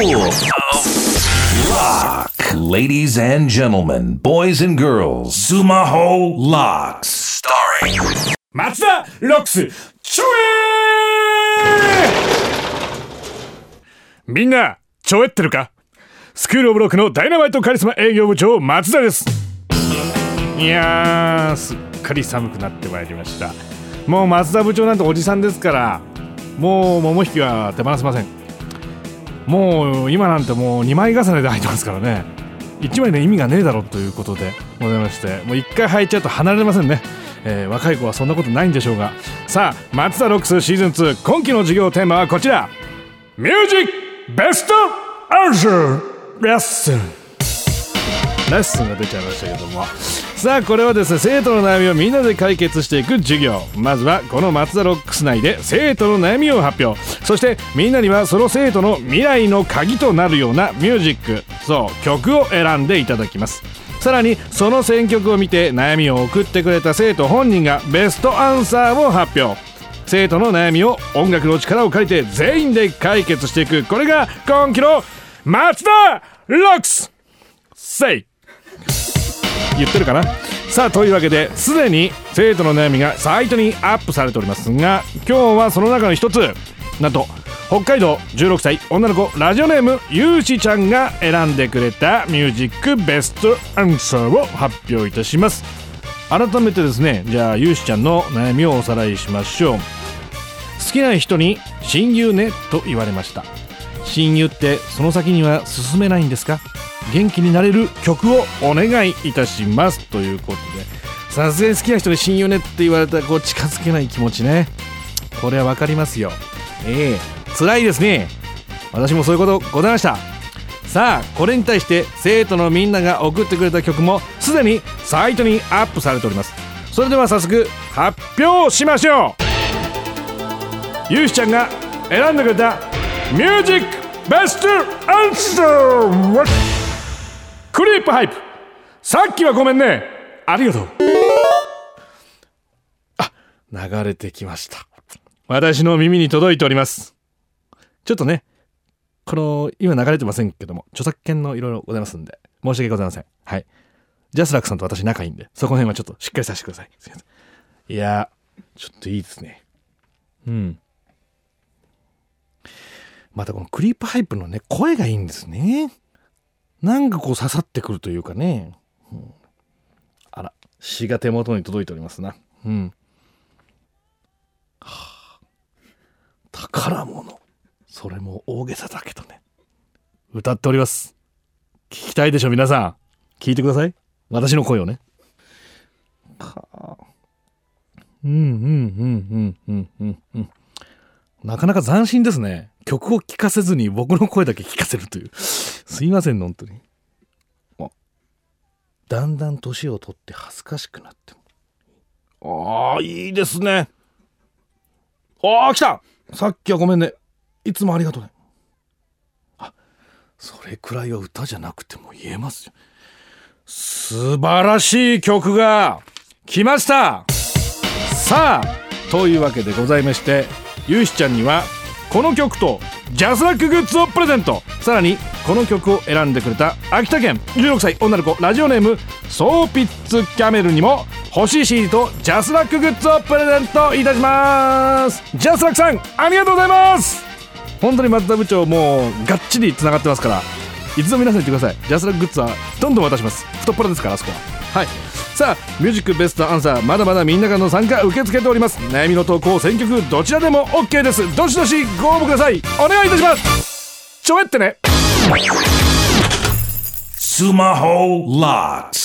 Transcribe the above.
Lock. Ladies and gentlemen, boys and girls, Sumaho Locks. Starring 松田ロックスちょえみんなちょえってるか？スクールオブロックのダイナマイトカリスマ営業部長松田です。いやーすっかり寒くなってまいりました。もう松田部長なんておじさんですからもう桃引きは手放せません。もう今なんてもう2枚重ねで履いてますからね。1枚で意味がねえだろということでございましてもう1回履いちゃうと離れませんね。えー若い子はそんなことないんでしょうが。さあ松田ロックスシーズン2今期の授業テーマはこちら。ミュージックベストアンサーレッスンレッスンが出ちゃいましたけども。さあこれはですね生徒の悩みをみんなで解決していく授業。まずはこの松田ロックス内で生徒の悩みを発表。そしてみんなにはその生徒の未来の鍵となるようなミュージック。そう曲を選んでいただきます。さらにその選曲を見て悩みを送ってくれた生徒本人がベストアンサーを発表。生徒の悩みを音楽の力を借りて全員で解決していく。これが今期の松田ロックスせい言ってるかな？さあというわけですでに生徒の悩みがサイトにアップされておりますが今日はその中の一つ。なんと北海道16歳女の子ラジオネームゆうしちゃんが選んでくれたミュージックベストアンサーを発表いたします。改めてですねじゃあゆうしちゃんの悩みをおさらいしましょう。好きな人に親友ねと言われました。親友ってその先には進めないんですか？元気になれる曲をお願いいたします。ということでさすがに好きな人に親友ねって言われたらこう近づけない気持ちね。これは分かりますよ。ええ。辛いですね。私もそういうことございました。さあこれに対して生徒のみんなが送ってくれた曲もすでにサイトにアップされております。それでは早速発表しましょう。ゆうしちゃんが選んでくれたミュージックベストアンサーは？クリープハイプ。さっきはごめんね。ありがとう。あ流れてきました。私の耳に届いております。ちょっとねこの今流れてませんけども著作権のいろいろございますんで申し訳ございません。はい。ジャスラックさんと私仲いいんでそこら辺はちょっとしっかりさせてください。すいません。いやちょっといいですね。うん。またこのクリープハイプのね声がいいんですね。なんかこう刺さってくるというかね、うん。あら詩が手元に届いておりますな。うん。はあ。宝物。それも大げさだけどね。歌っております。聞きたいでしょ皆さん。聞いてください。私の声をね。はあ。うんうんうんうんうんうんうんなかなか斬新ですね。曲を聴かせずに僕の声だけ聞かせるという。すいません本当に。あ。だんだん年を取って恥ずかしくなっても。ああいいですね。ああ来た。さっきはごめんね。いつもありがとうね。あそれくらいは歌じゃなくても言えますよ。素晴らしい曲が来ました。さあというわけでございましてゆうしちゃんにはこの曲とジャスラックグッズをプレゼント。さらにこの曲を選んでくれた秋田県16歳女の子ラジオネームソーピッツキャメルにも欲しい CD とジャスラックグッズをプレゼントいたします。ジャスラックさんありがとうございます。本当に松田部長もうがっちりつながってますからいつでも皆さん言ってください。ジャスラックグッズはどんどん渡します。太っ腹ですからあそこは。はい。さあミュージックベストアンサーまだまだみんなからの参加受け付けております。悩みの投稿選曲どちらでも OK です。どしどしご応募ください。お願いいたします。ちょえってね。Sumaho Locked.